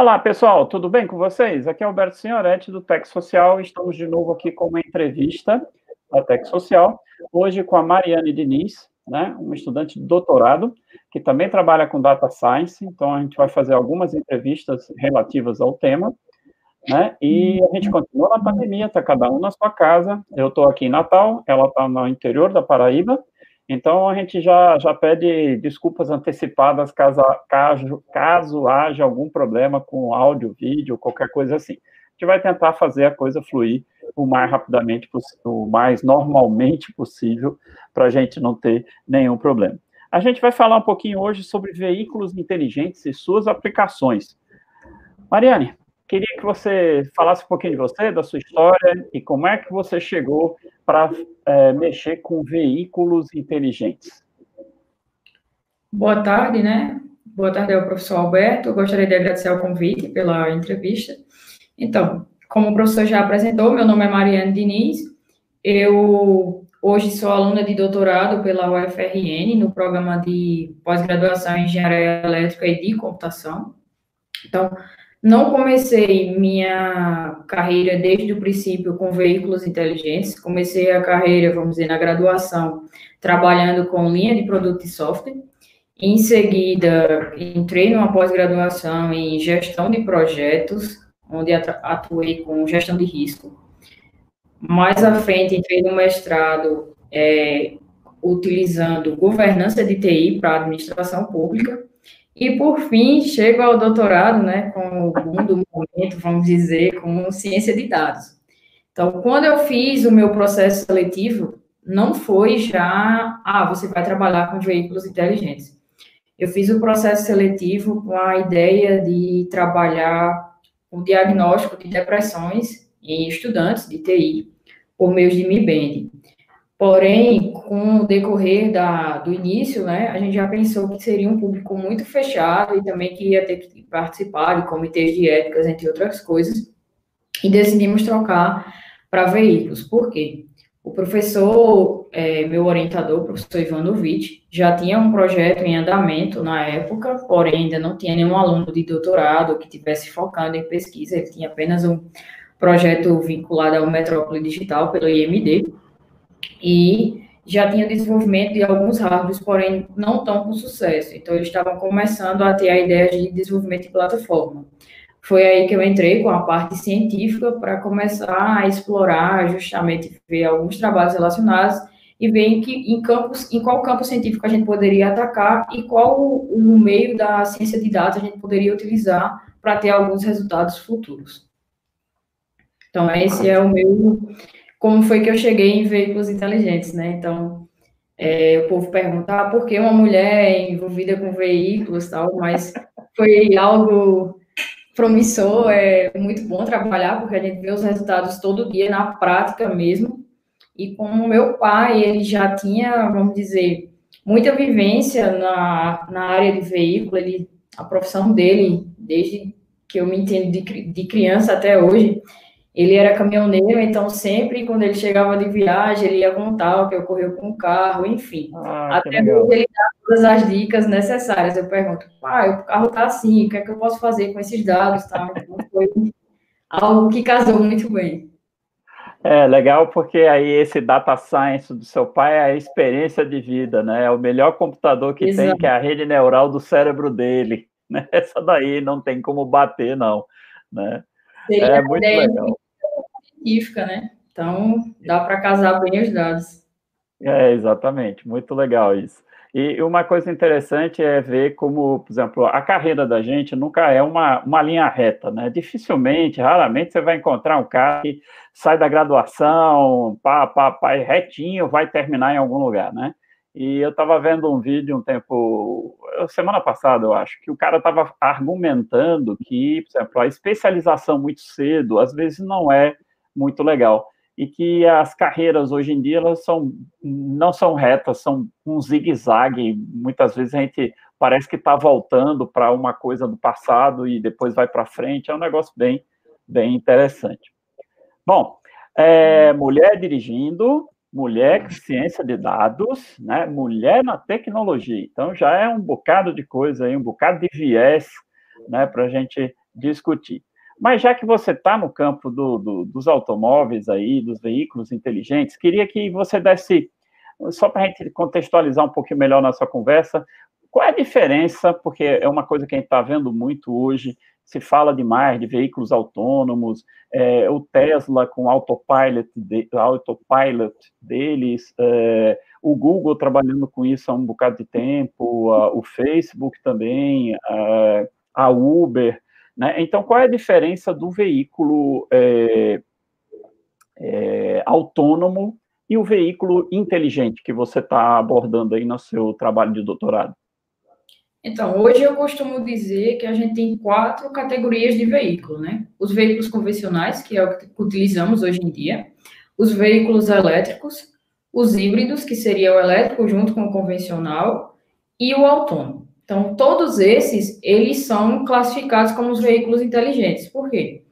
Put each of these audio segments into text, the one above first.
Olá, pessoal, tudo bem com vocês? Aqui é Alberto Senhoretti, do Tec Social. Estamos de novo aqui com uma entrevista da Tec Social, hoje com a Mariane Diniz, né, uma estudante de doutorado, que também trabalha com Data Science, então a gente vai fazer algumas entrevistas relativas ao tema, né, e a gente continua na pandemia, está cada um na sua casa, eu estou aqui em Natal, ela está no interior da Paraíba, então, a gente já, já pede desculpas antecipadas caso, caso, caso haja algum problema com áudio, vídeo, qualquer coisa assim. A gente vai tentar fazer a coisa fluir o mais rapidamente, o mais normalmente possível, para a gente não ter nenhum problema. A gente vai falar um pouquinho hoje sobre veículos inteligentes e suas aplicações. Mariane, Queria que você falasse um pouquinho de você, da sua história e como é que você chegou para é, mexer com veículos inteligentes. Boa tarde, né? Boa tarde ao professor Alberto. Gostaria de agradecer o convite pela entrevista. Então, como o professor já apresentou, meu nome é Mariane Diniz. Eu hoje sou aluna de doutorado pela UFRN no programa de pós-graduação em Engenharia Elétrica e de Computação. Então, não comecei minha carreira desde o princípio com veículos inteligentes, comecei a carreira, vamos dizer, na graduação, trabalhando com linha de produto e software. Em seguida, entrei numa pós-graduação em gestão de projetos, onde atuei com gestão de risco. Mais à frente, entrei no mestrado é, utilizando governança de TI para administração pública. E, por fim, chego ao doutorado, né, com o boom do momento, vamos dizer, com ciência de dados. Então, quando eu fiz o meu processo seletivo, não foi já, ah, você vai trabalhar com veículos inteligentes. Eu fiz o processo seletivo com a ideia de trabalhar o diagnóstico de depressões em estudantes de TI por meio de Mi Band. Porém, com o decorrer da, do início, né, a gente já pensou que seria um público muito fechado e também que ia ter que participar de comitês de éticas, entre outras coisas, e decidimos trocar para veículos. Por quê? O professor, é, meu orientador, o professor Ivanovic, já tinha um projeto em andamento na época, porém ainda não tinha nenhum aluno de doutorado que tivesse focando em pesquisa, ele tinha apenas um projeto vinculado ao Metrópole Digital pelo IMD, e já tinha desenvolvimento de alguns hardwares, porém não tão com sucesso. Então, eles estavam começando a ter a ideia de desenvolvimento de plataforma. Foi aí que eu entrei com a parte científica para começar a explorar, justamente, ver alguns trabalhos relacionados e ver em, que, em, campos, em qual campo científico a gente poderia atacar e qual o, o meio da ciência de dados a gente poderia utilizar para ter alguns resultados futuros. Então, esse é o meu como foi que eu cheguei em veículos inteligentes, né? Então, é, o povo pergunta ah, por que uma mulher envolvida com veículos tal, mas foi algo promissor, é muito bom trabalhar, porque a gente vê os resultados todo dia na prática mesmo. E como meu pai, ele já tinha, vamos dizer, muita vivência na, na área de veículo, ele, a profissão dele, desde que eu me entendo de, de criança até hoje, ele era caminhoneiro, então sempre quando ele chegava de viagem, ele ia contar o que ocorreu com o carro, enfim. Ah, Até hoje ele dá todas as dicas necessárias. Eu pergunto, pai, o carro está assim, o que é que eu posso fazer com esses dados? Tá? Então, foi algo que casou muito bem. É legal porque aí esse data science do seu pai é a experiência de vida, né? É o melhor computador que Exato. tem, que é a rede neural do cérebro dele. Né? Essa daí não tem como bater, não. Né? Seria é muito legal. Científica, né? Então, dá para casar bem os dados. É, exatamente. Muito legal isso. E uma coisa interessante é ver como, por exemplo, a carreira da gente nunca é uma, uma linha reta, né? Dificilmente, raramente você vai encontrar um cara que sai da graduação, pá, pá, pá, retinho, vai terminar em algum lugar, né? E eu estava vendo um vídeo um tempo, semana passada, eu acho, que o cara estava argumentando que, por exemplo, a especialização muito cedo, às vezes, não é muito legal. E que as carreiras hoje em dia elas são, não são retas, são um zigue-zague. Muitas vezes a gente parece que está voltando para uma coisa do passado e depois vai para frente. É um negócio bem, bem interessante. Bom, é, mulher dirigindo, mulher com ciência de dados, né? mulher na tecnologia. Então já é um bocado de coisa aí, um bocado de viés, né, para a gente discutir. Mas já que você está no campo do, do, dos automóveis aí, dos veículos inteligentes, queria que você desse, só para a gente contextualizar um pouquinho melhor nossa conversa, qual é a diferença, porque é uma coisa que a gente está vendo muito hoje, se fala demais de veículos autônomos, é, o Tesla com autopilot, de, autopilot deles, é, o Google trabalhando com isso há um bocado de tempo, a, o Facebook também, a, a Uber, né? Então, qual é a diferença do veículo é, é, autônomo e o veículo inteligente que você está abordando aí no seu trabalho de doutorado? Então, hoje eu costumo dizer que a gente tem quatro categorias de veículo, né? Os veículos convencionais, que é o que utilizamos hoje em dia, os veículos elétricos, os híbridos, que seria o elétrico junto com o convencional, e o autônomo. Então, todos esses, eles são classificados como os veículos inteligentes. Por quê?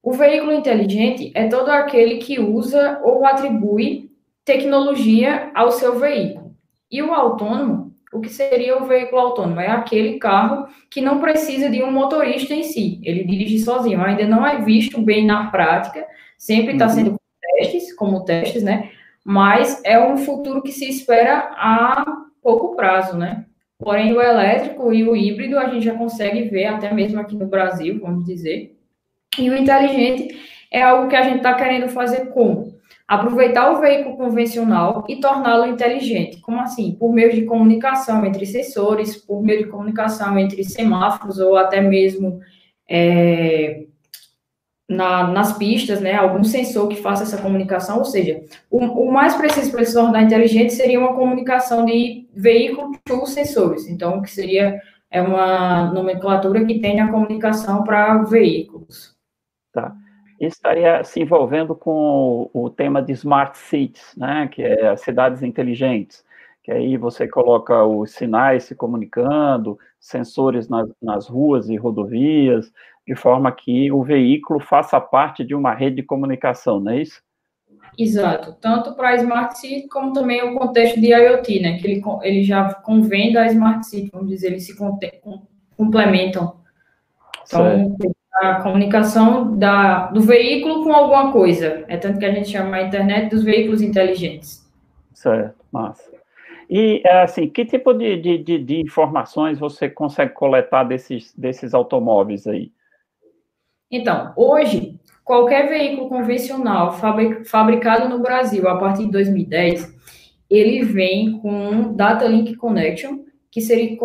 O veículo inteligente é todo aquele que usa ou atribui tecnologia ao seu veículo. E o autônomo, o que seria o veículo autônomo? É aquele carro que não precisa de um motorista em si, ele dirige sozinho. Ainda não é visto bem na prática, sempre está uhum. sendo testes, como testes, né? Mas é um futuro que se espera a pouco prazo, né? Porém, o elétrico e o híbrido a gente já consegue ver até mesmo aqui no Brasil, vamos dizer. E o inteligente é algo que a gente está querendo fazer como? Aproveitar o veículo convencional e torná-lo inteligente. Como assim? Por meio de comunicação entre sensores, por meio de comunicação entre semáforos ou até mesmo é, na, nas pistas, né, algum sensor que faça essa comunicação, ou seja, o, o mais preciso para se tornar inteligente seria uma comunicação de veículo to sensores, então, que seria é uma nomenclatura que tem a comunicação para veículos. Tá. Estaria se envolvendo com o, o tema de smart cities, né, que é as cidades inteligentes, que aí você coloca os sinais se comunicando, sensores nas ruas e rodovias, de forma que o veículo faça parte de uma rede de comunicação, não é isso? Exato, tanto para a Smart City como também o contexto de IoT, né, que ele, ele já convém da Smart City, vamos dizer, eles se complementam. Então, certo. a comunicação da, do veículo com alguma coisa, é tanto que a gente chama a internet dos veículos inteligentes. Certo, massa. E, assim, que tipo de, de, de, informações você consegue coletar desses, desses automóveis aí? Então, hoje, qualquer veículo convencional fabricado no Brasil a partir de 2010, ele vem com Data Link Connection, que seria,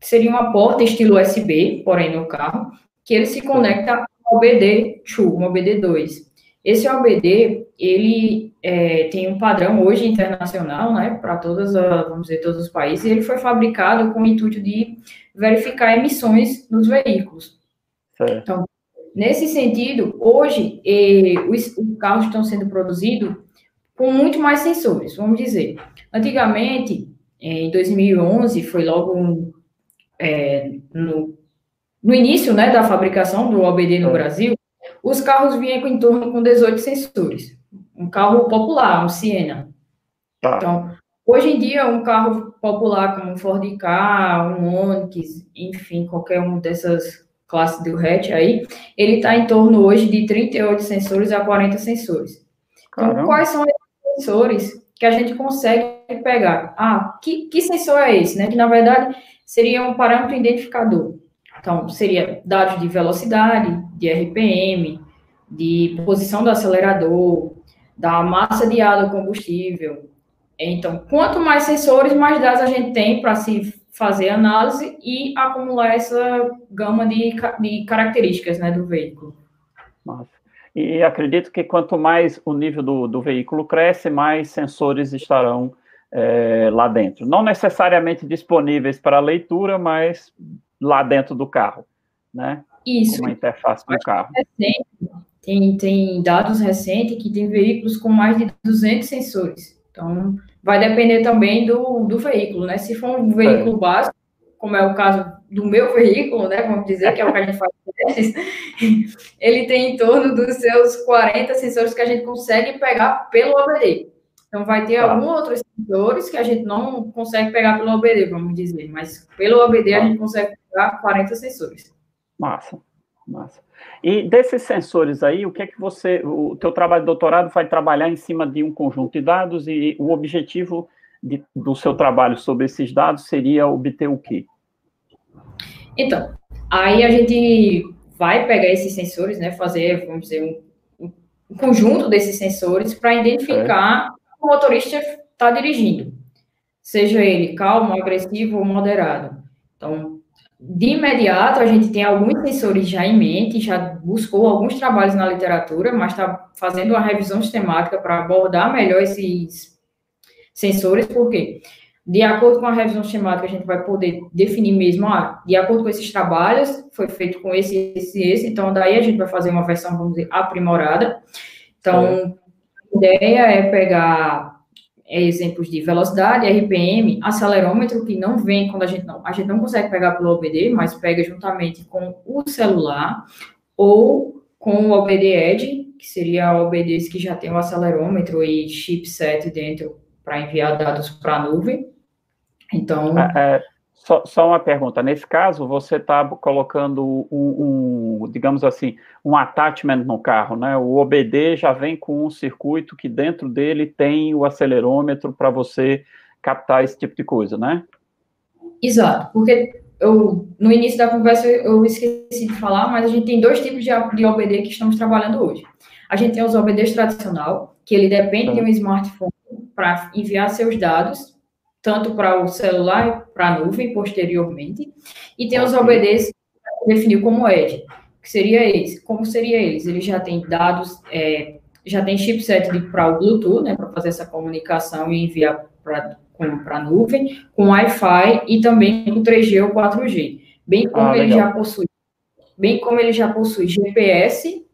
seria uma porta estilo USB, porém no carro, que ele se conecta ao OBD2, um OBD2. Esse OBD, ele é, tem um padrão hoje internacional, né, para todas, vamos dizer, todos os países, e ele foi fabricado com o intuito de verificar emissões nos veículos. Certo. Então, Nesse sentido, hoje, eh, os, os, carros estão sendo produzidos com muito mais sensores, vamos dizer. Antigamente, em 2011, foi logo é, no, no, início né, da fabricação do OBD no é. Brasil, os carros vinham em torno com 18 sensores. Um carro popular, um Siena. Tá. Então, hoje em dia, um carro popular como um Ford Ka, um Onix, enfim, qualquer um dessas classe do hatch aí, ele está em torno hoje de 38 sensores a 40 sensores. Então, Caramba. quais são os sensores que a gente consegue pegar? Ah, que, que sensor é esse? Né? Que, na verdade, seria um parâmetro identificador. Então, seria dados de velocidade, de RPM, de posição do acelerador, da massa de ar do combustível. Então, quanto mais sensores, mais dados a gente tem para se fazer análise e acumular essa gama de, de características né, do veículo. E acredito que quanto mais o nível do, do veículo cresce, mais sensores estarão é, lá dentro. Não necessariamente disponíveis para leitura, mas lá dentro do carro, né? Isso. Uma interface do carro. tem, tem dados recentes que tem veículos com mais de 200 sensores. Então, vai depender também do, do veículo, né? Se for um veículo é. básico, como é o caso do meu veículo, né? Vamos dizer que é o que a gente faz ele tem em torno dos seus 40 sensores que a gente consegue pegar pelo OBD. Então, vai ter tá. alguns outros sensores que a gente não consegue pegar pelo OBD, vamos dizer, mas pelo OBD tá. a gente consegue pegar 40 sensores. Massa. Massa. E desses sensores aí, o que é que você, o teu trabalho de doutorado vai trabalhar em cima de um conjunto de dados e o objetivo de, do seu trabalho sobre esses dados seria obter o quê? Então, aí a gente vai pegar esses sensores, né, fazer, vamos dizer, um, um conjunto desses sensores para identificar é. o motorista está dirigindo, seja ele calmo, agressivo ou moderado. Então, de imediato, a gente tem alguns sensores já em mente, já buscou alguns trabalhos na literatura, mas está fazendo uma revisão sistemática para abordar melhor esses sensores, porque de acordo com a revisão sistemática, a gente vai poder definir mesmo, ah, de acordo com esses trabalhos, foi feito com esse, esse, esse, então daí a gente vai fazer uma versão, vamos dizer, aprimorada. Então, é. a ideia é pegar exemplos de velocidade, RPM, acelerômetro, que não vem quando a gente não, a gente não consegue pegar pelo OBD, mas pega juntamente com o celular, ou com o OBD Edge, que seria OBDs que já tem o acelerômetro e chipset dentro para enviar dados para a nuvem. Então. É, é, só, só, uma pergunta. Nesse caso, você está colocando um, um, digamos assim, um attachment no carro, né? O OBD já vem com um circuito que dentro dele tem o acelerômetro para você captar esse tipo de coisa, né? Exato, porque eu, no início da conversa eu esqueci de falar, mas a gente tem dois tipos de, de OBD que estamos trabalhando hoje. A gente tem os OBDs tradicional, que ele depende de um smartphone para enviar seus dados tanto para o celular, para a nuvem, posteriormente, e tem os OBDs que definiu como Edge, que seria eles. Como seria eles? Ele já tem dados, é, já tem chipset para o Bluetooth, né, para fazer essa comunicação e enviar para a nuvem, com Wi-Fi e também com 3G ou 4G. Bem como ah, ele já possui, bem como ele já possui GPS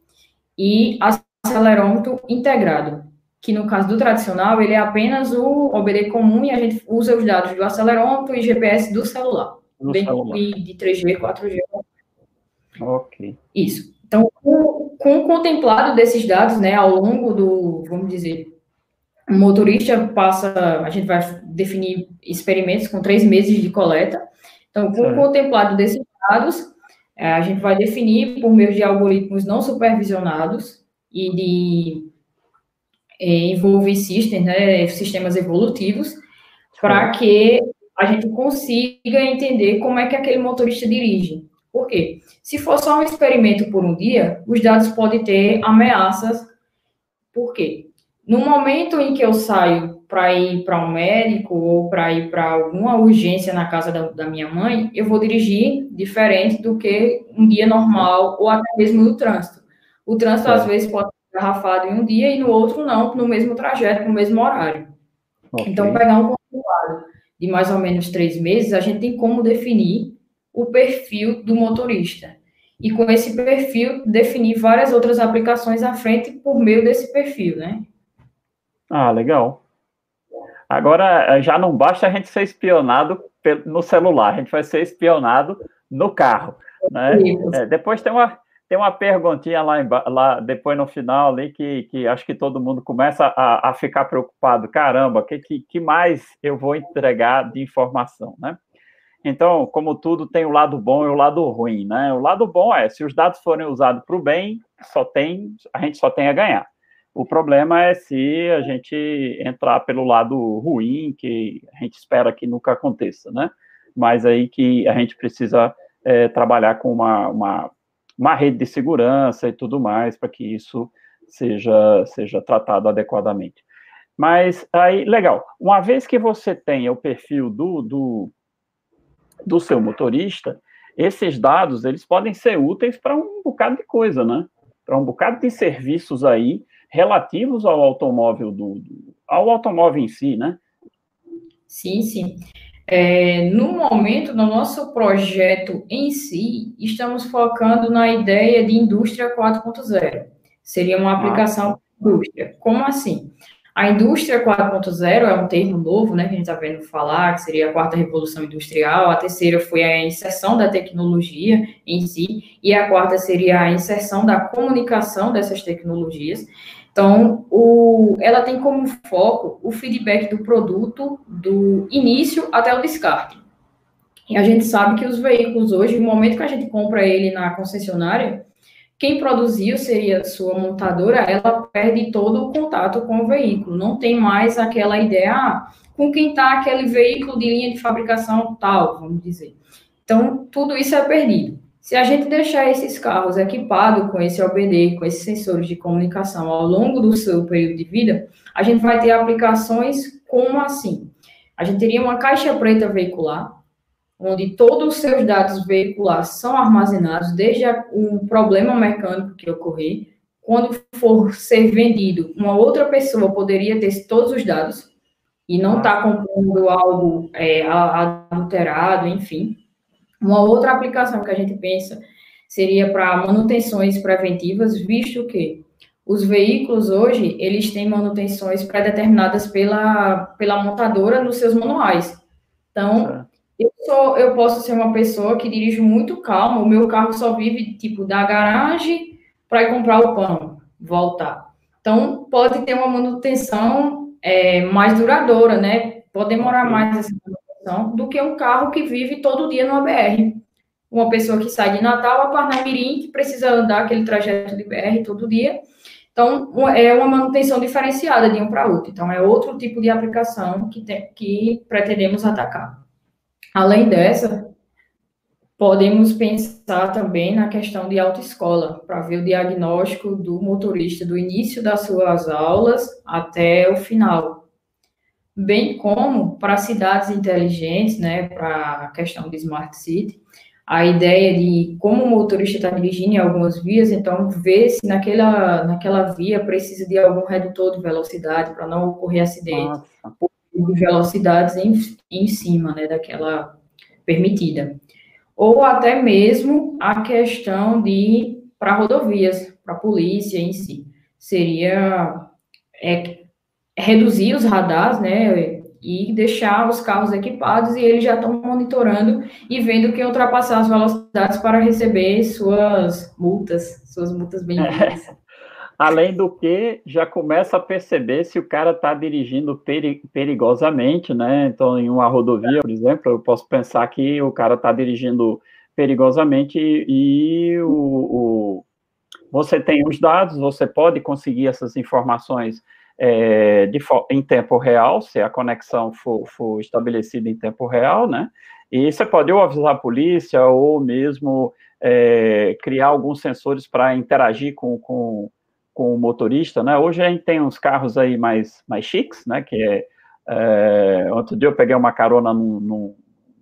e acelerômetro integrado que no caso do tradicional, ele é apenas o OBD comum e a gente usa os dados do acelerômetro e GPS do celular. Do bem celular. E de 3G, 4G. Ok. Isso. Então, com, com o contemplado desses dados, né, ao longo do, vamos dizer, o motorista passa, a gente vai definir experimentos com três meses de coleta. Então, com o contemplado desses dados, é, a gente vai definir por meio de algoritmos não supervisionados e de envolve systems, né, sistemas evolutivos, para que a gente consiga entender como é que aquele motorista dirige. Por quê? Se for só um experimento por um dia, os dados podem ter ameaças. Por quê? No momento em que eu saio para ir para um médico ou para ir para alguma urgência na casa da, da, minha mãe, eu vou dirigir diferente do que um dia normal ou até mesmo no trânsito. O trânsito, é. às vezes, pode garrafado em um dia e no outro não, no mesmo trajeto, no mesmo horário. Okay. Então, pegar um compilado de mais ou menos três meses, a gente tem como definir o perfil do motorista. E com esse perfil, definir várias outras aplicações à frente por meio desse perfil, né? Ah, legal. Agora, já não basta a gente ser espionado no celular, a gente vai ser espionado no carro, né? É, depois tem uma, tem uma perguntinha lá, lá depois no final ali que, que acho que todo mundo começa a, a ficar preocupado. Caramba, o que, que, que mais eu vou entregar de informação, né? Então, como tudo, tem o lado bom e o lado ruim, né? O lado bom é, se os dados forem usados para o bem, só tem, a gente só tem a ganhar. O problema é se a gente entrar pelo lado ruim, que a gente espera que nunca aconteça, né? Mas aí que a gente precisa é, trabalhar com uma, uma uma rede de segurança e tudo mais, para que isso seja, seja tratado adequadamente. Mas aí, legal, uma vez que você tenha o perfil do, do, do seu motorista, esses dados, eles podem ser úteis para um bocado de coisa, né? Para um bocado de serviços aí relativos ao automóvel do, do ao automóvel em si, né? Sim, sim. É, no momento, no nosso projeto em si, estamos focando na ideia de indústria 4.0. Seria uma aplicação ah. indústria. Como assim? A indústria 4.0 é um termo novo, né, que a gente está vendo falar, que seria a quarta revolução industrial, a terceira foi a inserção da tecnologia em si, e a quarta seria a inserção da comunicação dessas tecnologias. Então, o, ela tem como foco o feedback do produto do início até o descarte. E a gente sabe que os veículos hoje, no momento que a gente compra ele na concessionária, quem produziu seria sua montadora, ela perde todo o contato com o veículo. Não tem mais aquela ideia, ah, com quem está aquele veículo de linha de fabricação tal, vamos dizer. Então, tudo isso é perdido. Se a gente deixar esses carros equipados com esse OBD, com esses sensores de comunicação ao longo do seu período de vida, a gente vai ter aplicações como assim? A gente teria uma caixa preta veicular, onde todos os seus dados veiculares são armazenados, desde um problema mecânico que ocorrer, quando for ser vendido, uma outra pessoa poderia ter todos os dados e não está comprando algo é, adulterado, enfim. Uma outra aplicação que a gente pensa seria para manutenções preventivas, visto que os veículos hoje, eles têm manutenções pré-determinadas pela, pela montadora nos seus manuais. Então, eu, sou, eu posso ser uma pessoa que dirige muito calma, o meu carro só vive, tipo, da garagem para ir comprar o pão, voltar. Então, pode ter uma manutenção é, mais duradoura, né? Pode demorar mais essa manutenção do que um carro que vive todo dia no ABR. Uma pessoa que sai de Natal a Parnamirim, que precisa andar aquele trajeto de BR todo dia. Então, é uma manutenção diferenciada de um para outro. Então, é outro tipo de aplicação que, tem, que pretendemos atacar. Além dessa, podemos pensar também na questão de autoescola, para ver o diagnóstico do motorista do início das suas aulas até o final. Bem como para cidades inteligentes, né, para a questão de Smart City, a ideia de como o motorista está dirigindo em algumas vias, então ver se naquela, naquela via precisa de algum redutor de velocidade para não ocorrer acidente. De velocidades em, em cima né, daquela permitida. Ou até mesmo a questão de para rodovias, para a polícia em si. Seria é, reduzir os radares, né? E deixar os carros equipados e eles já estão monitorando e vendo quem ultrapassar as velocidades para receber suas multas, suas multas bem é. Além do que, já começa a perceber se o cara está dirigindo peri perigosamente, né? Então, em uma rodovia, por exemplo, eu posso pensar que o cara está dirigindo perigosamente e, e o, o, você tem os dados, você pode conseguir essas informações é, de, em tempo real, se a conexão for, for estabelecida em tempo real, né? E você pode ou avisar a polícia ou mesmo é, criar alguns sensores para interagir com, com com o motorista, né? Hoje a gente tem uns carros aí mais, mais chiques, né? Que é, é outro dia eu peguei uma carona num, num,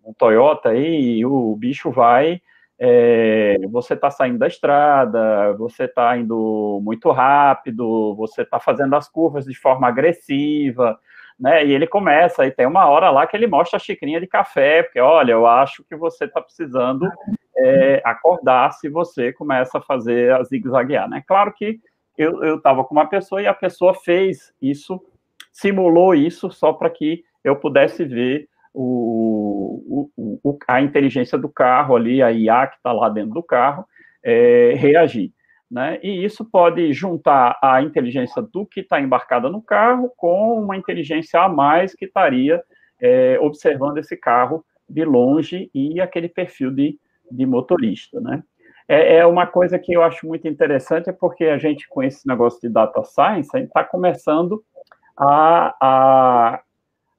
num Toyota aí e o bicho vai, é, você está saindo da estrada, você está indo muito rápido, você está fazendo as curvas de forma agressiva, né? E ele começa, e tem uma hora lá que ele mostra a xicrinha de café, porque olha, eu acho que você está precisando é, acordar se você começa a fazer a zigue-zaguear, né? Claro que eu estava com uma pessoa e a pessoa fez isso, simulou isso só para que eu pudesse ver o, o, o, a inteligência do carro ali, a IA que está lá dentro do carro, é, reagir. Né? E isso pode juntar a inteligência do que está embarcada no carro com uma inteligência a mais que estaria é, observando esse carro de longe e aquele perfil de, de motorista, né? é, é, uma coisa que eu acho muito interessante, é porque a gente, com esse negócio de data science, a gente está começando a, a,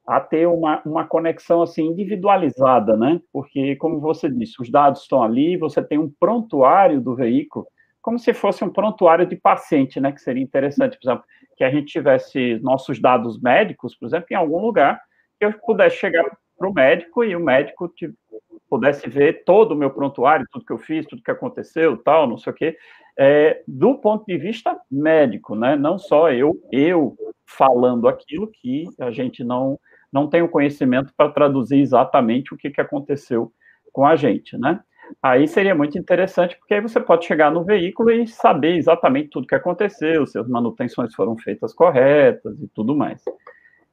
a ter uma, uma conexão assim individualizada, né? Porque, como você disse, os dados estão ali, você tem um prontuário do veículo, como se fosse um prontuário de paciente, né? Que seria interessante, por exemplo, que a gente tivesse nossos dados médicos, por exemplo, em algum lugar, que eu pudesse chegar para o médico e o médico pudesse ver todo o meu prontuário, tudo que eu fiz, tudo que aconteceu, tal, não sei o quê, é, do ponto de vista médico, né? Não só eu, eu falando aquilo que a gente não não tem o conhecimento para traduzir exatamente o que, que aconteceu com a gente, né? Aí seria muito interessante, porque aí você pode chegar no veículo e saber exatamente tudo que aconteceu, se as manutenções foram feitas corretas e tudo mais.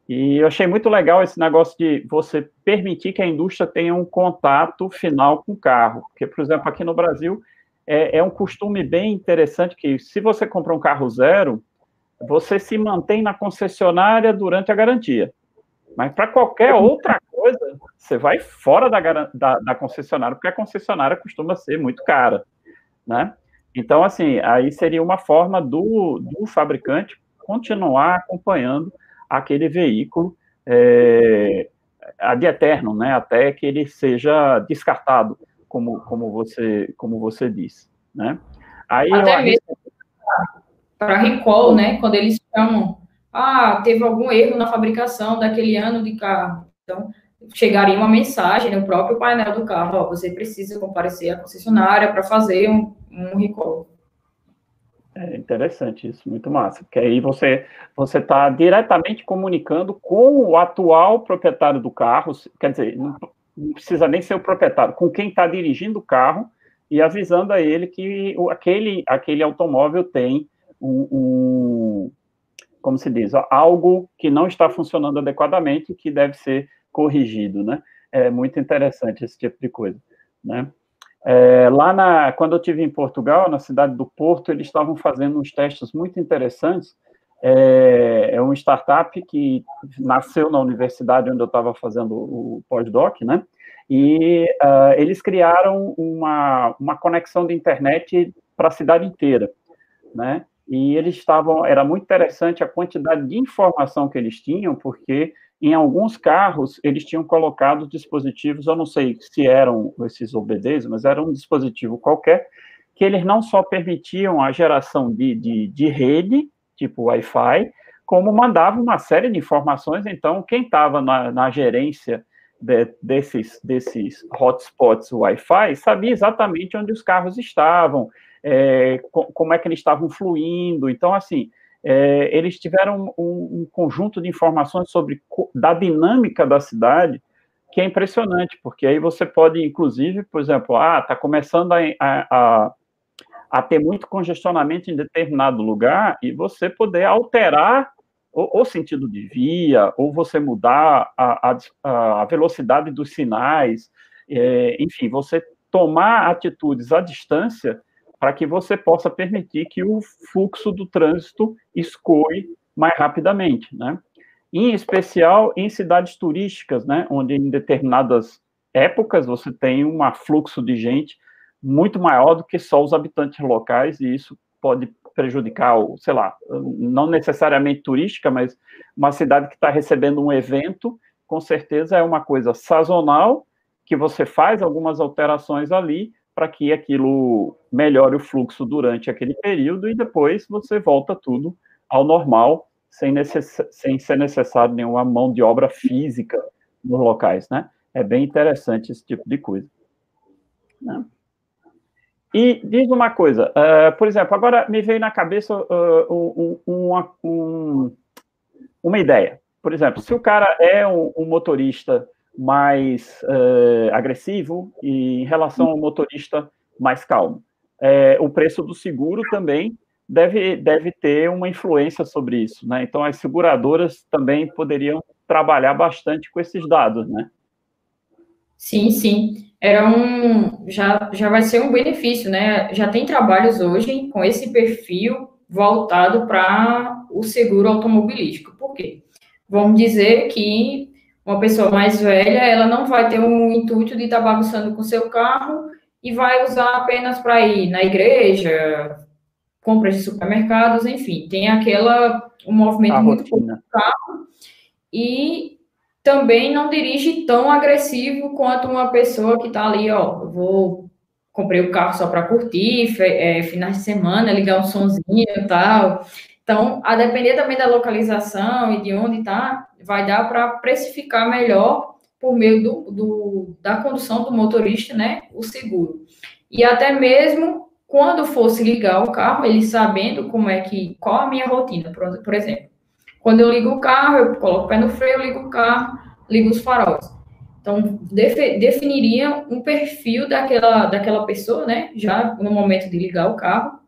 E eu achei muito legal esse negócio de você permitir que a indústria tenha um contato final com o carro. Porque, por exemplo, aqui no Brasil, é, é um costume bem interessante que, se você compra um carro zero, você se mantém na concessionária durante a garantia. Mas para qualquer outra coisa, você vai fora da, da, da concessionária, porque a concessionária costuma ser muito cara, né? Então, assim, aí seria uma forma do, do fabricante continuar acompanhando aquele veículo é, ad eterno, né, até que ele seja descartado, como, como, você, como você disse, né. Aí até mesmo para recall, né, quando eles chamam, ah, teve algum erro na fabricação daquele ano de carro, então chegaria uma mensagem no próprio painel do carro, ó, você precisa comparecer à concessionária para fazer um, um recall. É interessante isso, muito massa, porque aí você você está diretamente comunicando com o atual proprietário do carro, quer dizer, não, não precisa nem ser o proprietário, com quem está dirigindo o carro e avisando a ele que aquele aquele automóvel tem um, um como se diz, algo que não está funcionando adequadamente e que deve ser corrigido, né? É muito interessante esse tipo de coisa, né? É, lá na, quando eu tive em Portugal, na cidade do Porto, eles estavam fazendo uns testes muito interessantes. É, é startup que nasceu na universidade onde eu estava fazendo o pós-doc, né? E uh, eles criaram uma, uma conexão de internet para a cidade inteira, né? E eles estavam, era muito interessante a quantidade de informação que eles tinham, porque em alguns carros, eles tinham colocado dispositivos, eu não sei se eram esses OBDs, mas era um dispositivo qualquer, que eles não só permitiam a geração de, de, de rede, tipo Wi-Fi, como mandavam uma série de informações. Então, quem estava na, na, gerência de, desses, desses hotspots Wi-Fi sabia exatamente onde os carros estavam, é, como é que eles estavam fluindo. Então, assim, é, eles tiveram um, um, conjunto de informações sobre da dinâmica da cidade que é impressionante, porque aí você pode, inclusive, por exemplo, ah, está começando a, a, a, ter muito congestionamento em determinado lugar e você poder alterar o, o sentido de via, ou você mudar a, a velocidade dos sinais, é, enfim, você tomar atitudes à distância para que você possa permitir que o fluxo do trânsito escoe mais rapidamente, né? Em especial em cidades turísticas, né, onde em determinadas épocas você tem um fluxo de gente muito maior do que só os habitantes locais e isso pode prejudicar, sei lá, não necessariamente turística, mas uma cidade que está recebendo um evento, com certeza é uma coisa sazonal que você faz algumas alterações ali, para que aquilo melhore o fluxo durante aquele período e depois você volta tudo ao normal, sem, necess... sem ser necessário nenhuma mão de obra física nos locais, né? É bem interessante esse tipo de coisa. Né? E diz uma coisa, uh, por exemplo, agora me veio na cabeça uh, um, uma, um, uma ideia. Por exemplo, se o cara é um, um motorista mais uh, agressivo e em relação ao motorista mais calmo. É, o preço do seguro também deve, deve ter uma influência sobre isso, né? Então, as seguradoras também poderiam trabalhar bastante com esses dados, né? Sim, sim. Era um, já, já vai ser um benefício, né? Já tem trabalhos hoje com esse perfil voltado para o seguro automobilístico. Por quê? Vamos dizer que uma pessoa mais velha, ela não vai ter um intuito de estar tá bagunçando com seu carro e vai usar apenas para ir na igreja, compras de supermercados, enfim, tem aquela um movimento muito pouco do carro e também não dirige tão agressivo quanto uma pessoa que está ali, ó, vou comprei o carro só para curtir, é, finais de semana, ligar um sonzinho e tal. Então, a depender também da localização e de onde está, vai dar para precificar melhor por meio do, do, da condução do motorista, né, o seguro. E até mesmo quando fosse ligar o carro, ele sabendo como é que, qual a minha rotina, por, por exemplo. Quando eu ligo o carro, eu coloco o pé no freio, ligo o carro, ligo os faróis. Então, definiria um perfil daquela, daquela pessoa, né, já no momento de ligar o carro,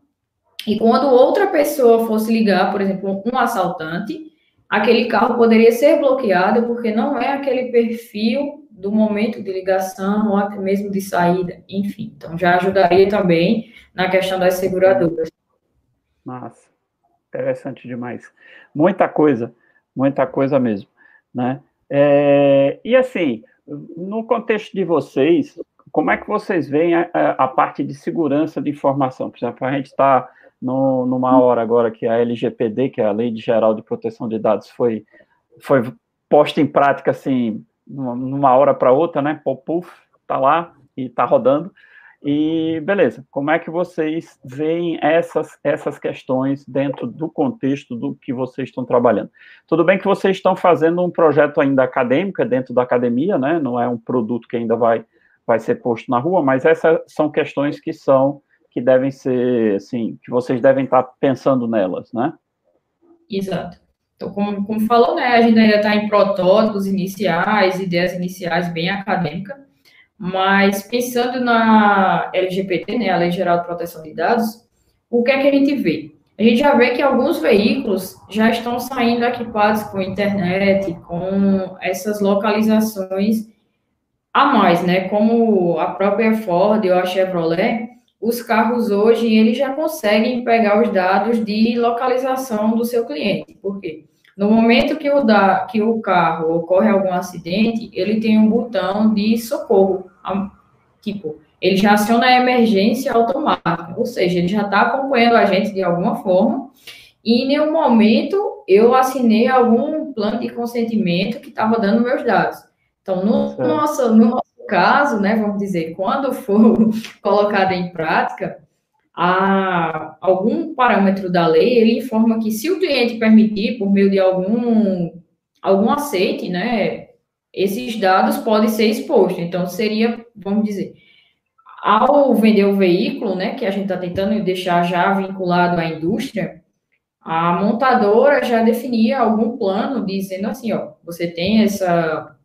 e quando outra pessoa fosse ligar, por exemplo, um assaltante, aquele carro poderia ser bloqueado porque não é aquele perfil do momento de ligação ou até mesmo de saída, enfim. Então já ajudaria também na questão das seguradoras. Massa. Interessante demais. Muita coisa, muita coisa mesmo, né? É, e assim, no contexto de vocês, como é que vocês veem a, a parte de segurança de informação? Por exemplo, a gente está numa hora agora que a LGPD, que é a Lei Geral de Proteção de Dados, foi, foi posta em prática assim, numa hora para outra, né? Puf, puf, tá lá e tá rodando. E beleza, como é que vocês veem essas, essas questões dentro do contexto do que vocês estão trabalhando? Tudo bem que vocês estão fazendo um projeto ainda acadêmico, é dentro da academia, né? Não é um produto que ainda vai, vai ser posto na rua, mas essas são questões que são que devem ser, assim, que vocês devem estar pensando nelas, né? Exato. Então, como, como falou, né, a gente ainda está em protótipos iniciais, ideias iniciais bem acadêmicas, mas pensando na LGBT, né, a Lei Geral de Proteção de Dados, o que é que a gente vê? A gente já vê que alguns veículos já estão saindo equipados com internet, com essas localizações a mais, né? Como a própria Ford ou a Chevrolet, os carros hoje eles já conseguem pegar os dados de localização do seu cliente. Por quê? No momento que o, da, que o carro ocorre algum acidente, ele tem um botão de socorro. Tipo, ele já aciona a emergência automática, ou seja, ele já está acompanhando a gente de alguma forma. E em nenhum momento eu assinei algum plano de consentimento que estava dando meus dados. Então, no nosso, no nosso caso, né, vamos dizer, quando for colocado em prática, a algum parâmetro da lei, ele informa que se o cliente permitir, por meio de algum, algum aceite, né, esses dados podem ser expostos. Então, seria, vamos dizer, ao vender o veículo, né, que a gente está tentando deixar já vinculado à indústria, a montadora já definia algum plano dizendo assim, ó, você tem essa,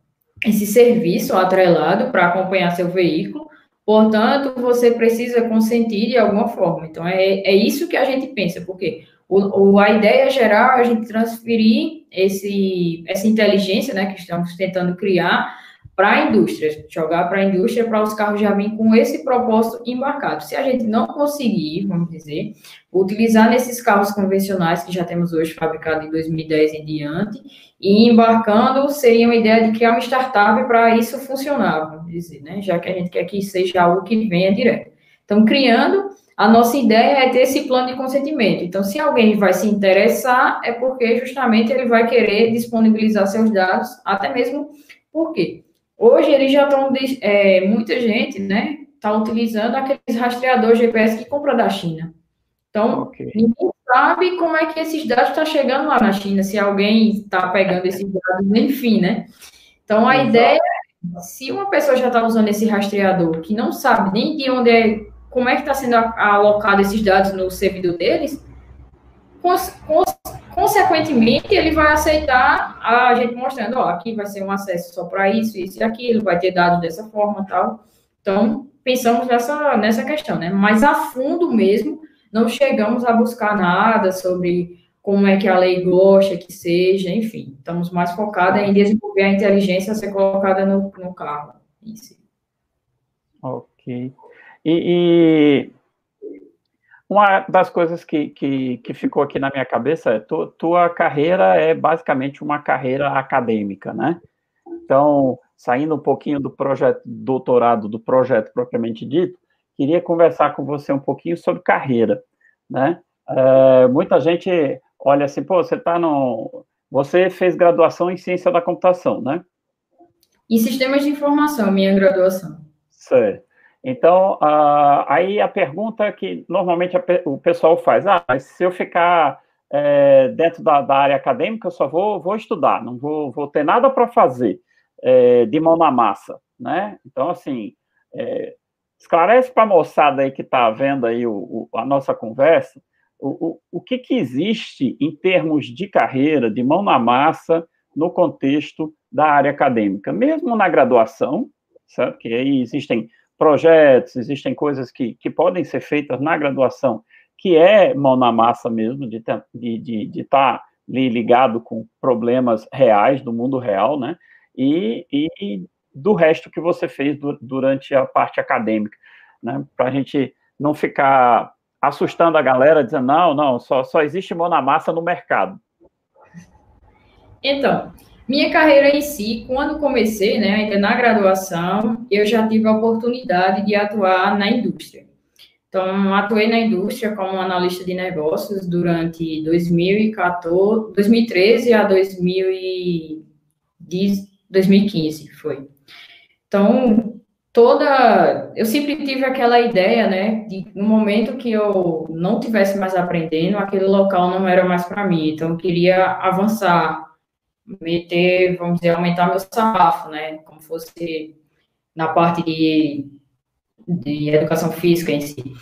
esse serviço atrelado para acompanhar seu veículo, Portanto, você precisa consentir de alguma forma. Então, é, é isso que a gente pensa, porque o, o, a ideia geral é a gente transferir esse, essa inteligência né, que estamos tentando criar para a indústria, jogar para a indústria para os carros já virem com esse propósito embarcado. Se a gente não conseguir, vamos dizer, utilizar nesses carros convencionais que já temos hoje fabricados em 2010 em diante, e embarcando seria uma ideia de criar uma startup para isso funcionar, vamos dizer, né? Já que a gente quer que seja algo que venha direto. Então, criando, a nossa ideia é ter esse plano de consentimento. Então, se alguém vai se interessar, é porque justamente ele vai querer disponibilizar seus dados, até mesmo porque Hoje eles já estão, é, muita gente, né, está utilizando aqueles rastreadores GPS que compra da China. Então, okay. ninguém sabe como é que esses dados estão tá chegando lá na China, se alguém está pegando esses dados, enfim, né? Então, a Exato. ideia é, se uma pessoa já está usando esse rastreador, que não sabe nem de onde é, como é que está sendo alocado esses dados no servidor deles, cons, cons, Consequentemente, ele vai aceitar a gente mostrando, ó, aqui vai ser um acesso só para isso, isso e aquilo, vai ter dados dessa forma tal. Então, pensamos nessa, nessa questão, né? Mas a fundo mesmo, não chegamos a buscar nada sobre como é que a lei gosta que seja, enfim. Estamos mais focados em desenvolver a inteligência a ser colocada no, no carro. Isso. Ok. E, e uma das coisas que, que, que, ficou aqui na minha cabeça é tu, tua carreira é basicamente uma carreira acadêmica, né? Então, saindo um pouquinho do projeto doutorado, do projeto propriamente dito, queria conversar com você um pouquinho sobre carreira, né? É, muita gente olha assim, pô, você está no... Você fez graduação em ciência da computação, né? Em sistemas de informação, minha graduação. Certo. Então, uh, aí a pergunta que normalmente a, o pessoal faz, ah, mas se eu ficar é, dentro da, da, área acadêmica, eu só vou, vou estudar, não vou, vou ter nada para fazer é, de mão na massa, né? Então, assim, é, esclarece para a moçada aí que está vendo aí o, o, a nossa conversa, o, o, o que, que existe em termos de carreira, de mão na massa, no contexto da área acadêmica, mesmo na graduação, certo? Que aí existem projetos, existem coisas que, que podem ser feitas na graduação, que é mão na massa mesmo, de estar de, de, de tá ligado com problemas reais do mundo real, né? E, e do resto que você fez do, durante a parte acadêmica, né? Para a gente não ficar assustando a galera, dizendo, não, não, só, só existe mão na massa no mercado. Então, Minha carreira em si, quando comecei, né, ainda na graduação, eu já tive a oportunidade de atuar na indústria. Então, atuei na indústria como analista de negócios durante 2014, 2013 a 2015, foi. Então, toda, eu sempre tive aquela ideia, né, de no momento que eu não tivesse mais aprendendo, aquele local não era mais para mim. Então, eu queria avançar, meter, vamos dizer, aumentar meu sarrafo, né, como fosse na parte de de educação física em si.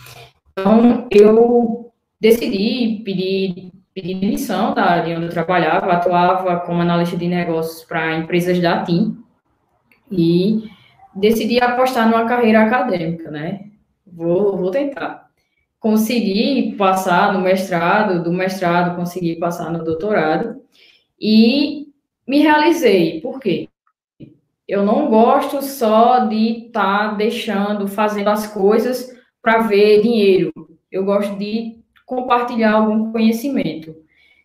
Então, eu decidi pedir, pedir demissão da área onde eu trabalhava, atuava como analista de negócios para empresas da TIM e decidi apostar numa carreira acadêmica, né? Vou, vou tentar. Consegui passar no mestrado, do mestrado consegui passar no doutorado e me realizei. Por quê? Eu não gosto só de estar tá deixando, fazendo as coisas para ver dinheiro. Eu gosto de compartilhar algum conhecimento.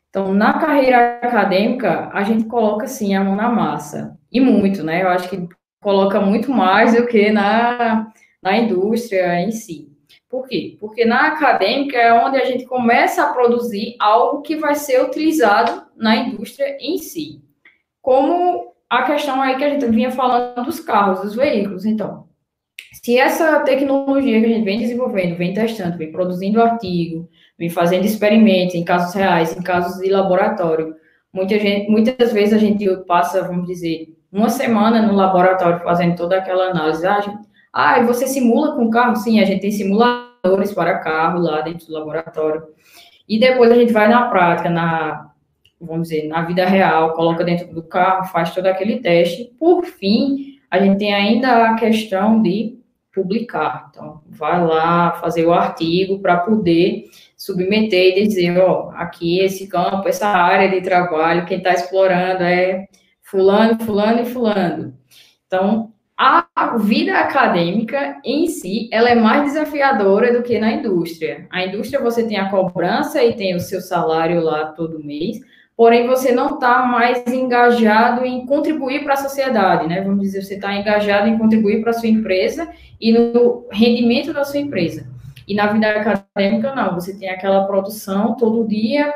Então, na carreira acadêmica, a gente coloca, sim, a mão na massa. E muito, né? Eu acho que coloca muito mais do que na, na indústria em si. Por quê? Porque na acadêmica é onde a gente começa a produzir algo que vai ser utilizado na indústria em si. Como a questão aí que a gente vinha falando dos carros, dos veículos, então. Se essa tecnologia que a gente vem desenvolvendo, vem testando, vem produzindo artigo, vem fazendo experimentos em casos reais, em casos de laboratório, muita gente, muitas vezes a gente passa, vamos dizer, uma semana no laboratório fazendo toda aquela análise. Ah, gente, ah, e você simula com carro? Sim, a gente tem simuladores para carro lá dentro do laboratório. E depois a gente vai na prática, na vamos dizer, na vida real, coloca dentro do carro, faz todo aquele teste. Por fim, a gente tem ainda a questão de publicar. Então, vai lá fazer o artigo para poder submeter e dizer, ó, aqui esse campo, essa área de trabalho, quem está explorando é fulano, fulano e fulano. Então, a vida acadêmica em si, ela é mais desafiadora do que na indústria. A indústria você tem a cobrança e tem o seu salário lá todo mês, porém você não está mais engajado em contribuir para a sociedade, né? Vamos dizer, você está engajado em contribuir para a sua empresa e no rendimento da sua empresa. E na vida acadêmica, não, você tem aquela produção todo dia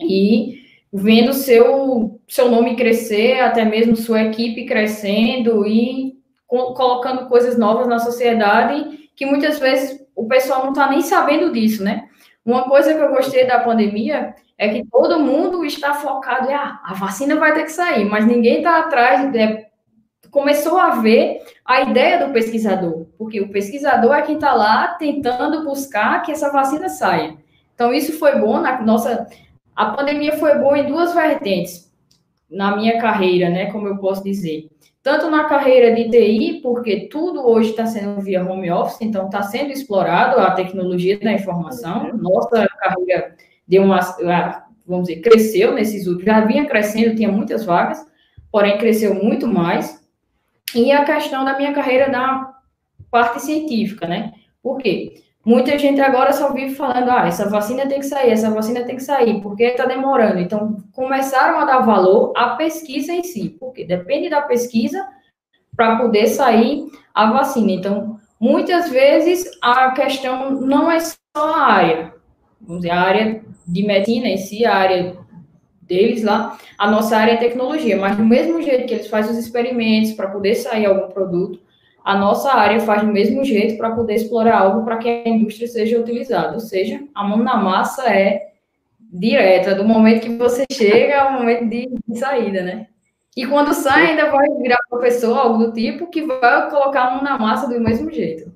e vendo seu, seu nome crescer, até mesmo sua equipe crescendo e co colocando coisas novas na sociedade que muitas vezes o pessoal não está nem sabendo disso, né? Uma coisa que eu gostei da pandemia é que todo mundo está focado em ah, a vacina vai ter que sair, mas ninguém está atrás. É, começou a ver a ideia do pesquisador, porque o pesquisador é quem está lá tentando buscar que essa vacina saia. Então, isso foi bom na nossa. A pandemia foi boa em duas vertentes na minha carreira, né? Como eu posso dizer. Tanto na carreira de TI, porque tudo hoje está sendo via home office, então está sendo explorado a tecnologia da informação. Nossa carreira deu uma, vamos dizer, cresceu nesses últimos, já vinha crescendo, tinha muitas vagas, porém cresceu muito mais. E a questão da minha carreira da parte científica, né? Por quê? Muita gente agora só vive falando, ah, essa vacina tem que sair, essa vacina tem que sair, porque está demorando. Então, começaram a dar valor à pesquisa em si, porque depende da pesquisa para poder sair a vacina. Então, muitas vezes a questão não é só a área, vamos dizer, a área de medicina em si, a área deles lá, a nossa área é tecnologia, mas do mesmo jeito que eles fazem os experimentos para poder sair algum produto, a nossa área faz do mesmo jeito para poder explorar algo para que a indústria seja utilizada, ou seja, a mão na massa é direta, do momento que você chega ao momento de, de saída, né? E quando sai, ainda vai virar professor, algo do tipo, que vai colocar a mão na massa do mesmo jeito.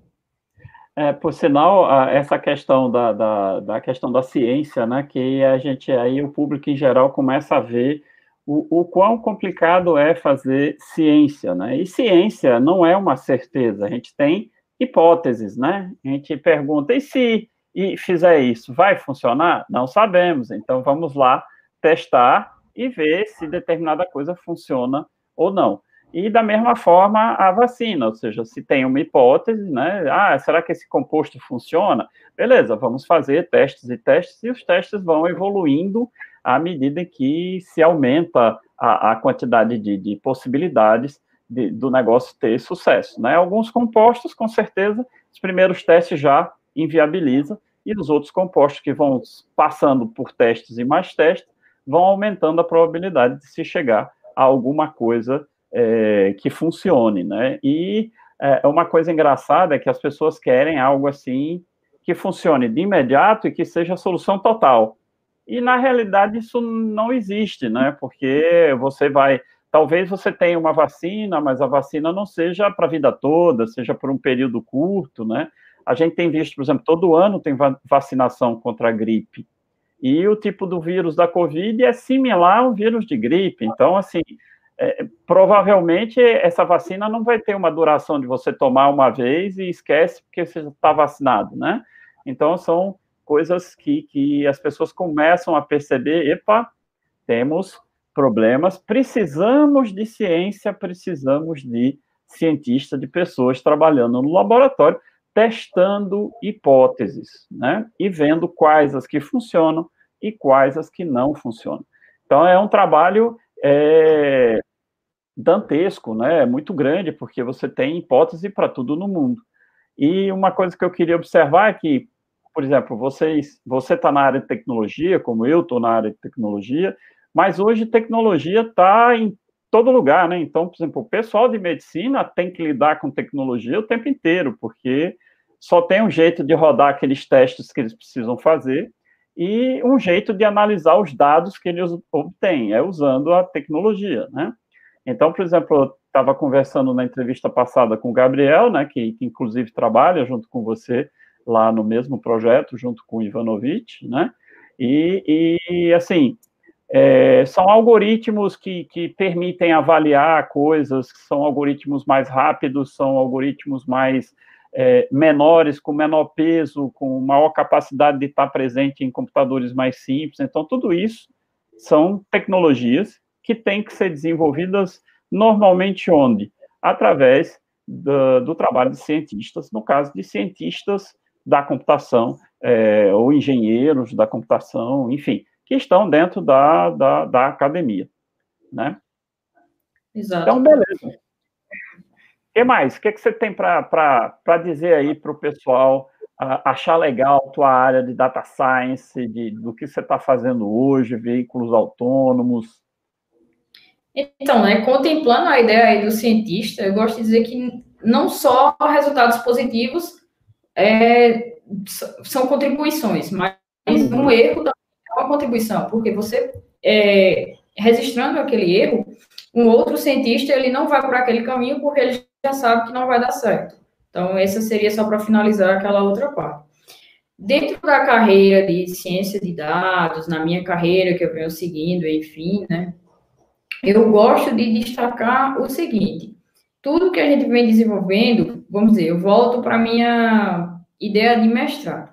É, por sinal, essa questão da, da, da, questão da ciência, né, que a gente aí o público em geral começa a ver o, o quão complicado é fazer ciência, né? E ciência não é uma certeza. A gente tem hipóteses, né? A gente pergunta e se e fizer isso, vai funcionar? Não sabemos. Então vamos lá testar e ver se determinada coisa funciona ou não. E da mesma forma a vacina, ou seja, se tem uma hipótese, né? Ah, será que esse composto funciona? Beleza, vamos fazer testes e testes, e os testes vão evoluindo à medida que se aumenta a, a, quantidade de, de possibilidades de, do negócio ter sucesso. Né? Alguns compostos, com certeza, os primeiros testes já inviabilizam, e os outros compostos que vão passando por testes e mais testes, vão aumentando a probabilidade de se chegar a alguma coisa é, que funcione, né? E é, uma coisa engraçada é que as pessoas querem algo assim que funcione de imediato e que seja a solução total. E na realidade isso não existe, né? Porque você vai, talvez você tenha uma vacina, mas a vacina não seja para a vida toda, seja por um período curto, né? A gente tem visto, por exemplo, todo ano tem vacinação contra a gripe. E o tipo do vírus da Covid é similar ao vírus de gripe. Então, assim, é, provavelmente essa vacina não vai ter uma duração de você tomar uma vez e esquece porque você está vacinado, né? Então, são coisas que, que as pessoas começam a perceber, epa, temos problemas, precisamos de ciência, precisamos de cientistas, de pessoas trabalhando no laboratório, testando hipóteses, né? E vendo quais as que funcionam e quais as que não funcionam. Então, é um trabalho é, dantesco, né? É muito grande, porque você tem hipótese para tudo no mundo. E uma coisa que eu queria observar é que, por exemplo, vocês, você está na área de tecnologia, como eu estou na área de tecnologia, mas hoje tecnologia está em todo lugar, né? Então, por exemplo, o pessoal de medicina tem que lidar com tecnologia o tempo inteiro, porque só tem um jeito de rodar aqueles testes que eles precisam fazer e um jeito de analisar os dados que eles obtêm, é usando a tecnologia, né? Então, por exemplo, eu estava conversando na entrevista passada com o Gabriel, né, que, que, inclusive trabalha junto com você lá no mesmo projeto, junto com o Ivanovic, né? E, e assim, é, são algoritmos que, que permitem avaliar coisas, são algoritmos mais rápidos, são algoritmos mais é, menores, com menor peso, com maior capacidade de estar presente em computadores mais simples. Então, tudo isso são tecnologias que têm que ser desenvolvidas normalmente onde? Através do, do trabalho de cientistas, no caso de cientistas da computação, é, ou engenheiros da computação, enfim, que estão dentro da, da, da academia, né? Exato. Então, beleza. Que mais? O que, que você tem para dizer aí para o pessoal achar legal a tua área de data science, de, do que você está fazendo hoje, veículos autônomos? Então, né, contemplando a ideia aí do cientista, eu gosto de dizer que não só resultados positivos é, são contribuições, mas um erro também é uma contribuição, porque você, é, registrando aquele erro, um outro cientista ele não vai por aquele caminho porque ele já sabe que não vai dar certo. Então, essa seria só para finalizar aquela outra parte. Dentro da carreira de ciência de dados, na minha carreira que eu venho seguindo, enfim, né, eu gosto de destacar o seguinte: tudo que a gente vem desenvolvendo, vamos dizer, eu volto para minha ideia de mestrado.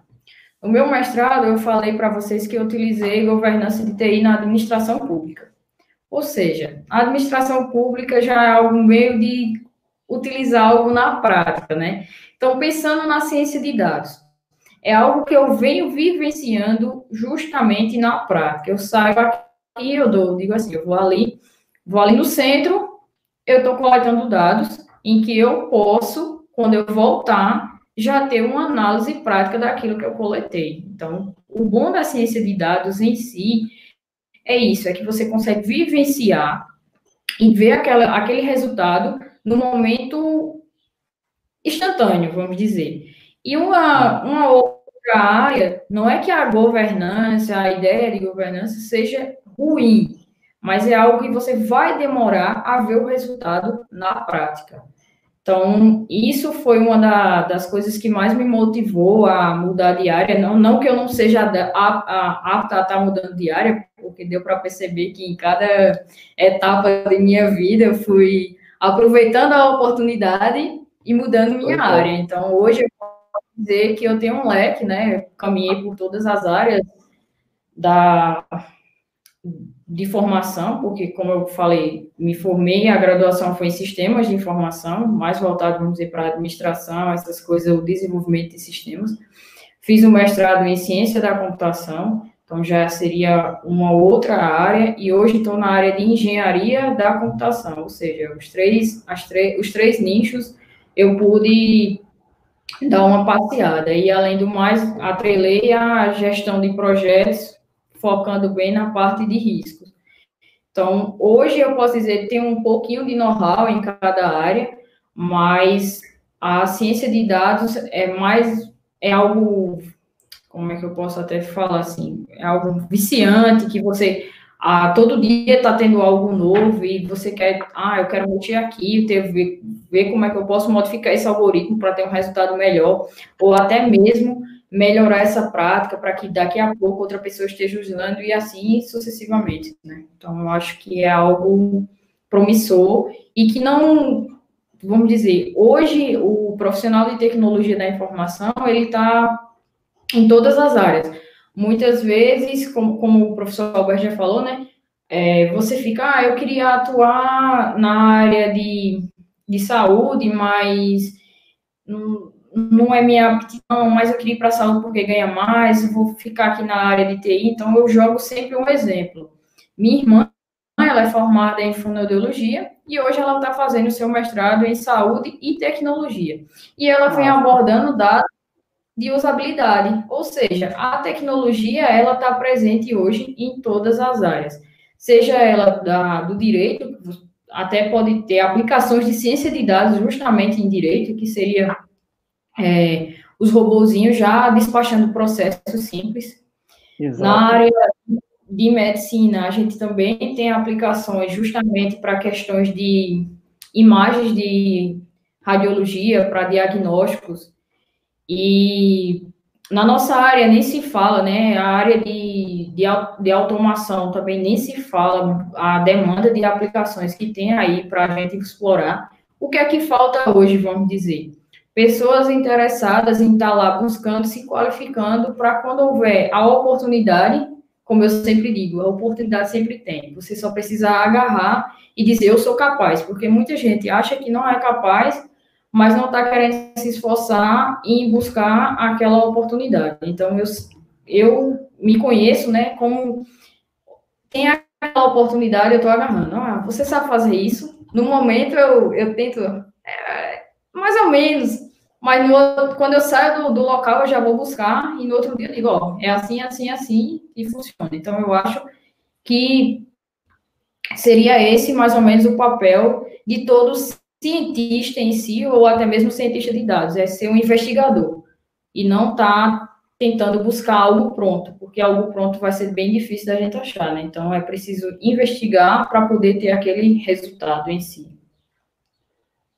No meu mestrado, eu falei para vocês que eu utilizei governança de TI na administração pública. Ou seja, a administração pública já é algum meio de utilizar algo na prática, né? Então, pensando na ciência de dados, é algo que eu venho vivenciando justamente na prática. Eu saio aqui, eu dou, digo assim, eu vou ali, Vou ali no centro, eu estou coletando dados em que eu posso, quando eu voltar, já ter uma análise prática daquilo que eu coletei. Então, o bom da ciência de dados em si é isso, é que você consegue vivenciar e ver aquela, aquele resultado no momento instantâneo, vamos dizer. E uma, uma outra área, não é que a governança, a ideia de governança seja ruim, mas é algo que você vai demorar a ver o resultado na prática. Então, isso foi uma da, das coisas que mais me motivou a mudar de área. Não, não que eu não seja apta a estar tá mudando de área, porque deu para perceber que em cada etapa de minha vida eu fui aproveitando a oportunidade e mudando minha área. Então, hoje eu posso dizer que eu tenho um leque, né? caminhei por todas as áreas da de formação, porque, como eu falei, me formei, a graduação foi em sistemas de informação, mais voltado, vamos dizer, para administração, essas coisas, o desenvolvimento de sistemas. Fiz o um mestrado em ciência da computação, Então já seria uma outra área e hoje estou na área de engenharia da computação, ou seja, os três, as os três nichos eu pude dar uma passeada e além do mais atrelei a gestão de projetos focando bem na parte de riscos. Então hoje eu posso dizer que um pouquinho de know-how em cada área, mas a ciência de dados é mais é algo como é que eu posso até falar assim, é algo viciante que você ah, todo dia está tendo algo novo e você quer, ah, eu quero mexer aqui, ter, ver, ver como é que eu posso modificar esse algoritmo para ter um resultado melhor, ou até mesmo melhorar essa prática para que daqui a pouco outra pessoa esteja usando e assim sucessivamente, né? Então, eu acho que é algo promissor e que não, vamos dizer, hoje o profissional de tecnologia da informação, ele está em todas as áreas. Muitas vezes, como, como o professor Alberto já falou, né, é, você fica, ah, eu queria atuar na área de, de saúde, mas não, não é minha aptidão, mas eu queria ir para a saúde porque ganha mais, vou ficar aqui na área de TI, então eu jogo sempre um exemplo. Minha irmã, ela é formada em fonoaudiologia e hoje ela está fazendo o seu mestrado em saúde e tecnologia. E ela vem abordando dados de usabilidade, ou seja, a tecnologia ela está presente hoje em todas as áreas, seja ela da, do direito, até pode ter aplicações de ciência de dados justamente em direito, que seria é, os robozinhos já despachando processos simples. Exato. Na área de medicina, a gente também tem aplicações justamente para questões de imagens de radiologia, para diagnósticos, e na nossa área nem se fala, né? A área de, de, de automação também nem se fala a demanda de aplicações que tem aí para a gente explorar. O que é que falta hoje, vamos dizer? Pessoas interessadas em estar tá lá buscando, se qualificando para quando houver a oportunidade, como eu sempre digo, a oportunidade sempre tem. Você só precisa agarrar e dizer eu sou capaz, porque muita gente acha que não é capaz mas não está querendo se esforçar em buscar aquela oportunidade. Então, eu, eu me conheço, né, como tem aquela oportunidade, eu estou agarrando. Ah, você sabe fazer isso? No momento, eu, eu tento, é, mais ou menos, mas no, quando eu saio do, do, local, eu já vou buscar, e no outro dia eu digo, ó, é assim, assim, assim, e funciona. Então, eu acho que seria esse, mais ou menos, o papel de todos cientista em si, ou até mesmo cientista de dados, é ser um investigador e não tá tentando buscar algo pronto, porque algo pronto vai ser bem difícil da gente achar, né? Então é preciso investigar para poder ter aquele resultado em si.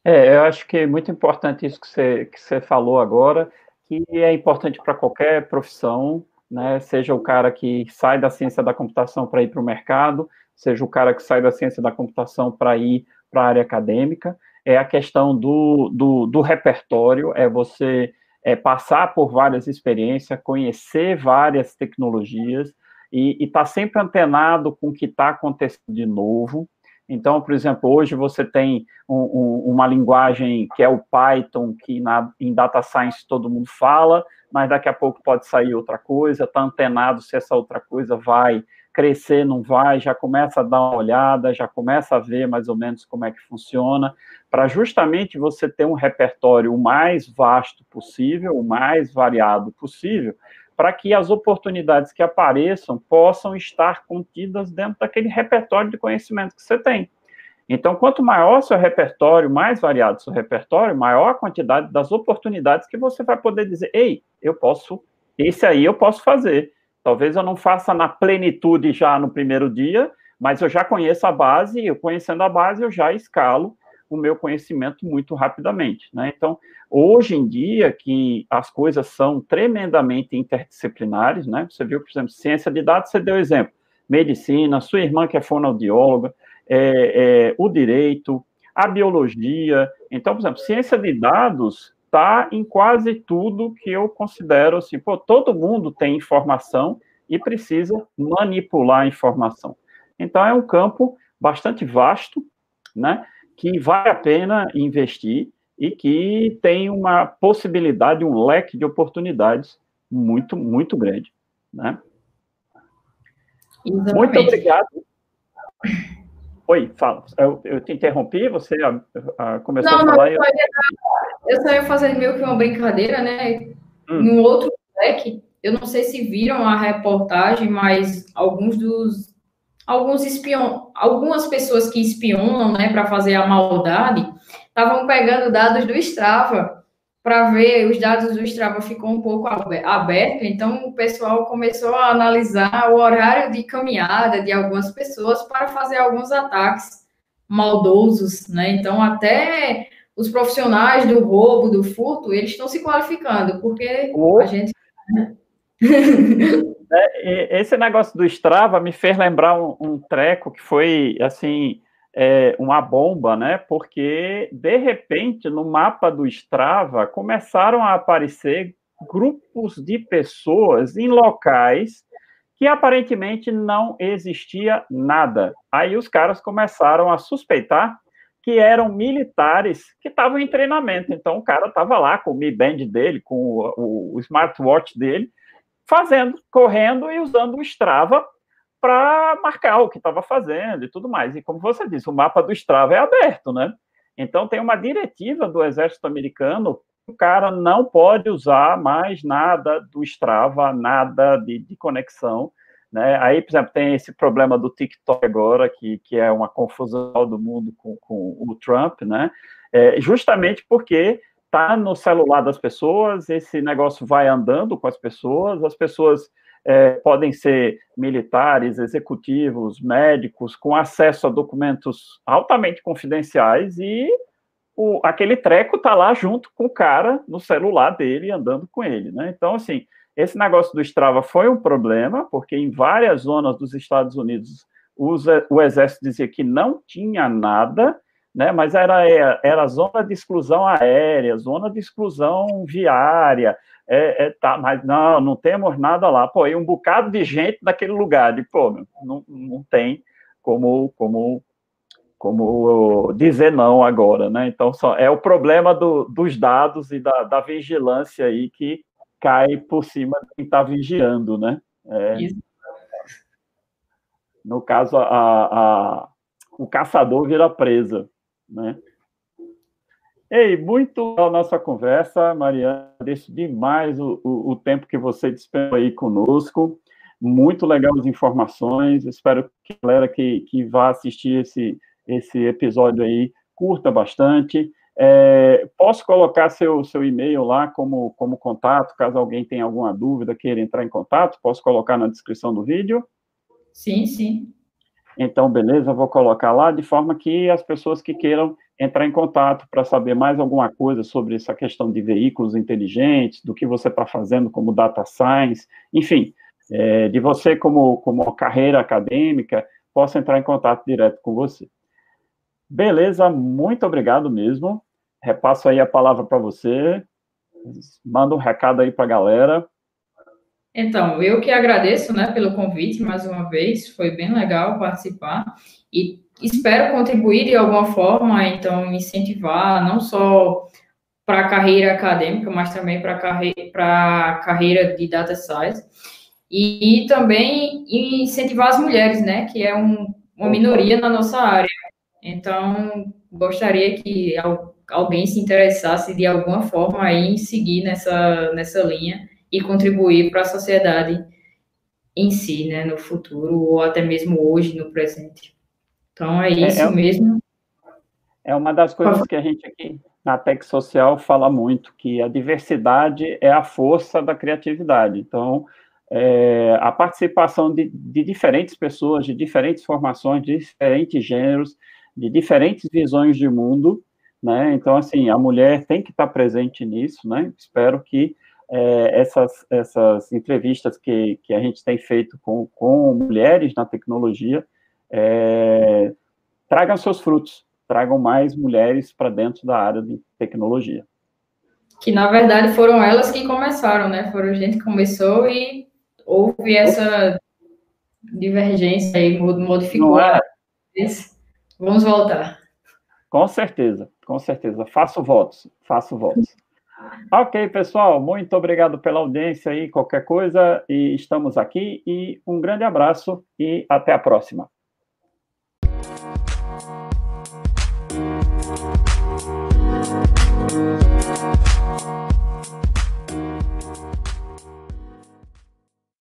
É, eu acho que é muito importante isso que você, que você falou agora, que é importante para qualquer profissão, né? Seja o cara que sai da ciência da computação para ir para o mercado, seja o cara que sai da ciência da computação para ir para a área acadêmica é a questão do, do, do repertório, é você é, passar por várias experiências, conhecer várias tecnologias e estar tá sempre antenado com o que está acontecendo de novo. Então, por exemplo, hoje você tem um, um, uma linguagem que é o Python, que na, em data science todo mundo fala, mas daqui a pouco pode sair outra coisa, está antenado se essa outra coisa vai crescer, não vai, já começa a dar uma olhada, já começa a ver mais ou menos como é que funciona, para justamente você ter um repertório o mais vasto possível, o mais variado possível, para que as oportunidades que apareçam possam estar contidas dentro daquele repertório de conhecimento que você tem. Então, quanto maior seu repertório, mais variado seu repertório, maior a quantidade das oportunidades que você vai poder dizer, ei, eu posso, esse aí eu posso fazer. Talvez eu não faça na plenitude já no primeiro dia, mas eu já conheço a base, e conhecendo a base, eu já escalo o meu conhecimento muito rapidamente. Né? Então, hoje em dia, que as coisas são tremendamente interdisciplinares, né? você viu, por exemplo, ciência de dados, você deu exemplo, medicina, sua irmã que é fonoaudióloga, é, é, o direito, a biologia. Então, por exemplo, ciência de dados está em quase tudo que eu considero assim, pô, todo mundo tem informação e precisa manipular a informação. Então é um campo bastante vasto, né, que vale a pena investir e que tem uma possibilidade, um leque de oportunidades muito, muito grande, né? Exatamente. Muito obrigado. Oi, fala. Eu, eu te interrompi, você a, a, começou não, a falar. Não, eu... eu só ia fazer meio que uma brincadeira, né? Hum. Em um outro deck, eu não sei se viram a reportagem, mas alguns dos alguns espion, algumas pessoas que espionam, né, para fazer a maldade, estavam pegando dados do Strava para ver, os dados do Strava ficou um pouco aberto, então o pessoal começou a analisar o horário de caminhada de algumas pessoas para fazer alguns ataques maldosos, né? Então até os profissionais do roubo, do furto, eles estão se qualificando, porque oh. a gente é, esse negócio do Strava me fez lembrar um, um treco que foi assim é, uma bomba, né? Porque de repente no mapa do Strava começaram a aparecer grupos de pessoas em locais que aparentemente não existia nada. Aí os caras começaram a suspeitar que eram militares que estavam em treinamento. Então o cara estava lá com o Mi Band dele, com o, o smartwatch dele, fazendo, correndo e usando o Strava para marcar o que estava fazendo e tudo mais. E como você disse, o mapa do Strava é aberto, né? Então tem uma diretiva do exército americano o cara não pode usar mais nada do Strava, nada de, de conexão. Né? Aí, por exemplo, tem esse problema do TikTok agora, que, que é uma confusão do mundo com, com o Trump, né? É, justamente porque está no celular das pessoas, esse negócio vai andando com as pessoas, as pessoas é, podem ser militares, executivos, médicos, com acesso a documentos altamente confidenciais e o, aquele treco está lá junto com o cara no celular dele, andando com ele, né? Então, assim, esse negócio do Strava foi um problema, porque em várias zonas dos Estados Unidos o exército dizia que não tinha nada, né? Mas era, era zona de exclusão aérea, zona de exclusão viária, é, é, tá, mas não, não temos nada lá. Pô, e um bocado de gente naquele lugar, de pô, não, não tem como, como, como dizer não agora, né? Então, só, é o problema do, dos dados e da, da vigilância aí que cai por cima de quem está vigiando, né? É, no caso, a, a, o caçador vira presa né? Ei, muito a nossa conversa, Mariana. Agradeço demais o, o, o, tempo que você dispensou aí conosco. Muito legal as informações. Espero que a galera que, que vá assistir esse, esse episódio aí curta bastante. É, posso colocar seu, seu e-mail lá como, como contato, caso alguém tenha alguma dúvida, queira entrar em contato? Posso colocar na descrição do vídeo? Sim, sim. Então, beleza, vou colocar lá, de forma que as pessoas que queiram entrar em contato para saber mais alguma coisa sobre essa questão de veículos inteligentes, do que você está fazendo como data science, enfim, é, de você como, como carreira acadêmica, possa entrar em contato direto com você. Beleza, muito obrigado mesmo. Repasso aí a palavra para você. Manda um recado aí para a galera. Então, eu que agradeço, né, pelo convite mais uma vez, foi bem legal participar e espero contribuir de alguma forma, então incentivar não só para a carreira acadêmica, mas também para a carreira de data science e, e, também incentivar as mulheres, né, que é um, uma minoria na nossa área. Então, gostaria que alguém se interessasse de alguma forma em seguir nessa, nessa linha e contribuir para a sociedade em si, né, no futuro, ou até mesmo hoje, no presente. Então, é, é isso é, é, mesmo. É uma das coisas que a gente aqui na Tech Social fala muito, que a diversidade é a força da criatividade. Então, é, a participação de, de, diferentes pessoas, de diferentes formações, de diferentes gêneros, de diferentes visões de mundo, né? Então, assim, a mulher tem que estar presente nisso, né? Espero que é, essas, essas entrevistas que, que a gente tem feito com, com mulheres na tecnologia é, tragam seus frutos, tragam mais mulheres para dentro da área de tecnologia. Que, na verdade, foram elas que começaram, né? Foram a gente que começou e houve essa divergência aí, modificou. É? Vamos voltar. Com certeza, com certeza. Faço votos, faço votos. Ok, pessoal, muito obrigado pela audiência aí, qualquer coisa, e estamos aqui, e um grande abraço e até a próxima.